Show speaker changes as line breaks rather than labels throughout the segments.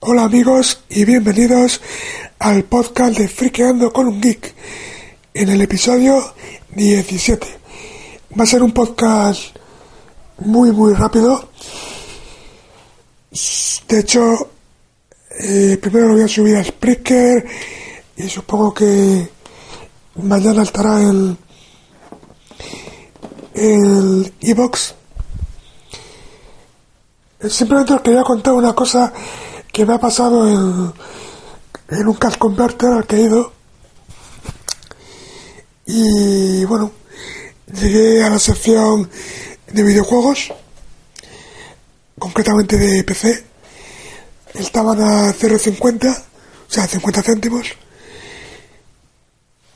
Hola amigos y bienvenidos al podcast de Friqueando con un Geek en el episodio 17. Va a ser un podcast muy muy rápido. De hecho, eh, primero lo voy a subir a Spreaker y supongo que mañana estará en el iBox Simplemente os quería contar una cosa que me ha pasado en, en un cash converter al que he ido. Y bueno, llegué a la sección de videojuegos, concretamente de PC. Estaban a 0,50, o sea, 50 céntimos.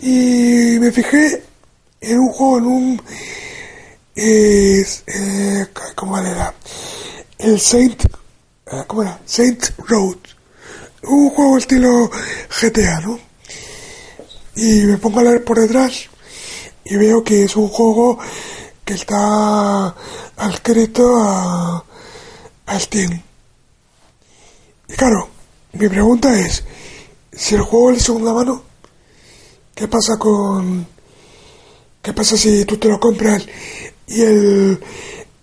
Y me fijé en un juego, en un... Eh, ¿Cómo era? El Saint, eh, ¿cómo era? Saint Road, un juego estilo GTA, ¿no? Y me pongo a leer por detrás y veo que es un juego que está adscrito a, a Steam. Y claro, mi pregunta es, si el juego es de segunda mano, ¿qué pasa con... ¿Qué pasa si tú te lo compras y el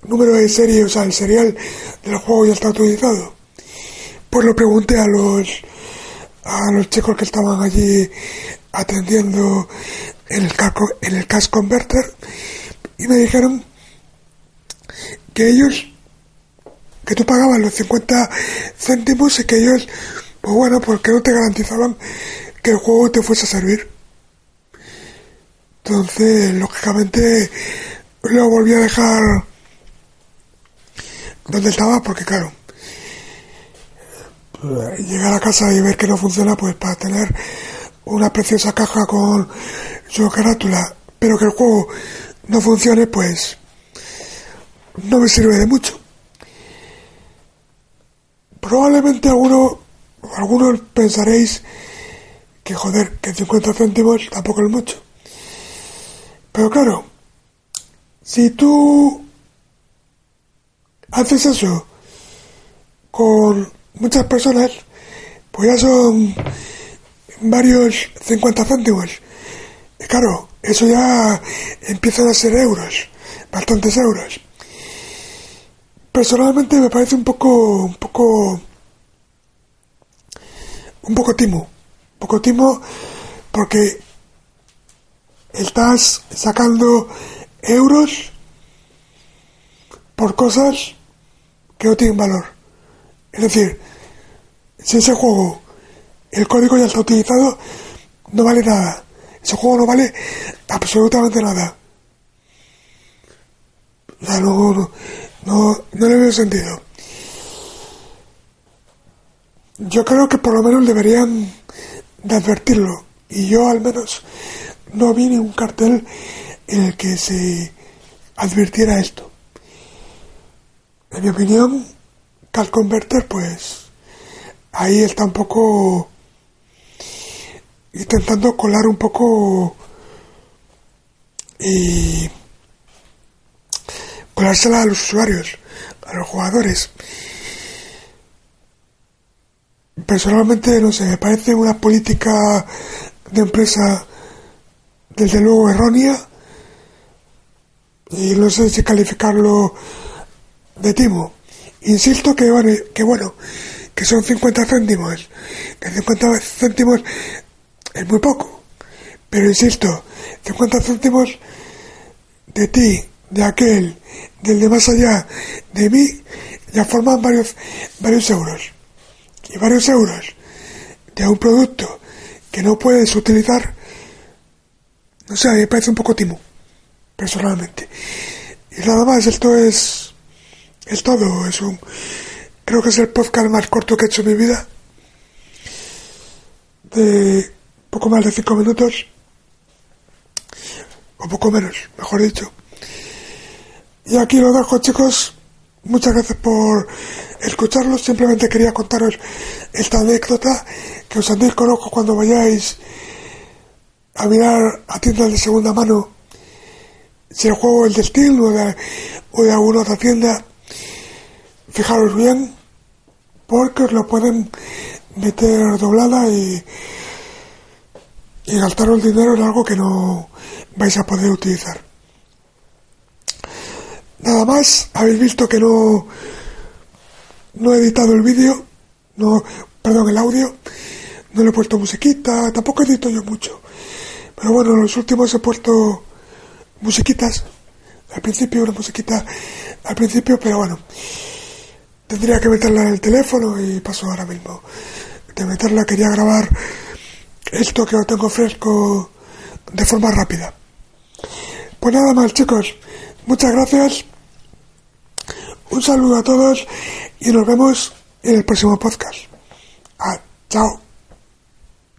número de serie, o sea, el serial del juego ya está utilizado. Pues lo pregunté a los a los chicos que estaban allí atendiendo en el cash, en el cash converter y me dijeron que ellos que tú pagabas los 50 céntimos y que ellos pues bueno porque no te garantizaban que el juego te fuese a servir entonces lógicamente lo volví a dejar donde estaba, porque claro, llegar a casa y ver que no funciona, pues para tener una preciosa caja con su carátula, pero que el juego no funcione, pues no me sirve de mucho. Probablemente alguno, algunos pensaréis que joder, que 50 céntimos tampoco es mucho. Pero claro, si tú haces eso con muchas personas, pues ya son varios 50 céntimos. Claro, eso ya empiezan a ser euros, bastantes euros. Personalmente me parece un poco, un poco, un poco timo, un poco timo porque estás sacando euros por cosas que no tienen valor. Es decir, si ese juego, el código ya está utilizado, no vale nada. Ese juego no vale absolutamente nada. O sea, no, no, no, no le veo sentido. Yo creo que por lo menos deberían de advertirlo. Y yo al menos no vi ningún cartel en el que se advirtiera esto. En mi opinión, Cal Converter, pues ahí está un poco intentando colar un poco y colársela a los usuarios, a los jugadores. Personalmente, no sé, me parece una política de empresa desde luego errónea y no sé si calificarlo de timo. Insisto que, que bueno, que son 50 céntimos, que 50 céntimos es muy poco, pero insisto, 50 céntimos de ti, de aquel, del de más allá, de mí, ya forman varios, varios euros. Y varios euros de un producto que no puedes utilizar, no sé, me parece un poco timo, personalmente. Y nada más, esto es es todo, es un, creo que es el podcast más corto que he hecho en mi vida, de poco más de cinco minutos, o poco menos, mejor dicho. Y aquí lo dejo, chicos. Muchas gracias por escucharlos. Simplemente quería contaros esta anécdota que os andéis con ojo cuando vayáis a mirar a tiendas de segunda mano si el juego es de Steam o de alguna otra tienda. Fijaros bien porque os lo pueden meter doblada y, y gastaros dinero en algo que no vais a poder utilizar. Nada más, habéis visto que no, no he editado el vídeo, no, perdón, el audio, no le he puesto musiquita, tampoco edito yo mucho. Pero bueno, en los últimos he puesto musiquitas, al principio una musiquita al principio, pero bueno, tendría que meterla en el teléfono y paso ahora mismo de meterla, quería grabar esto que lo tengo fresco de forma rápida. Pues nada más chicos, muchas gracias un saludo a todos y nos vemos en el próximo podcast. Ah, chao.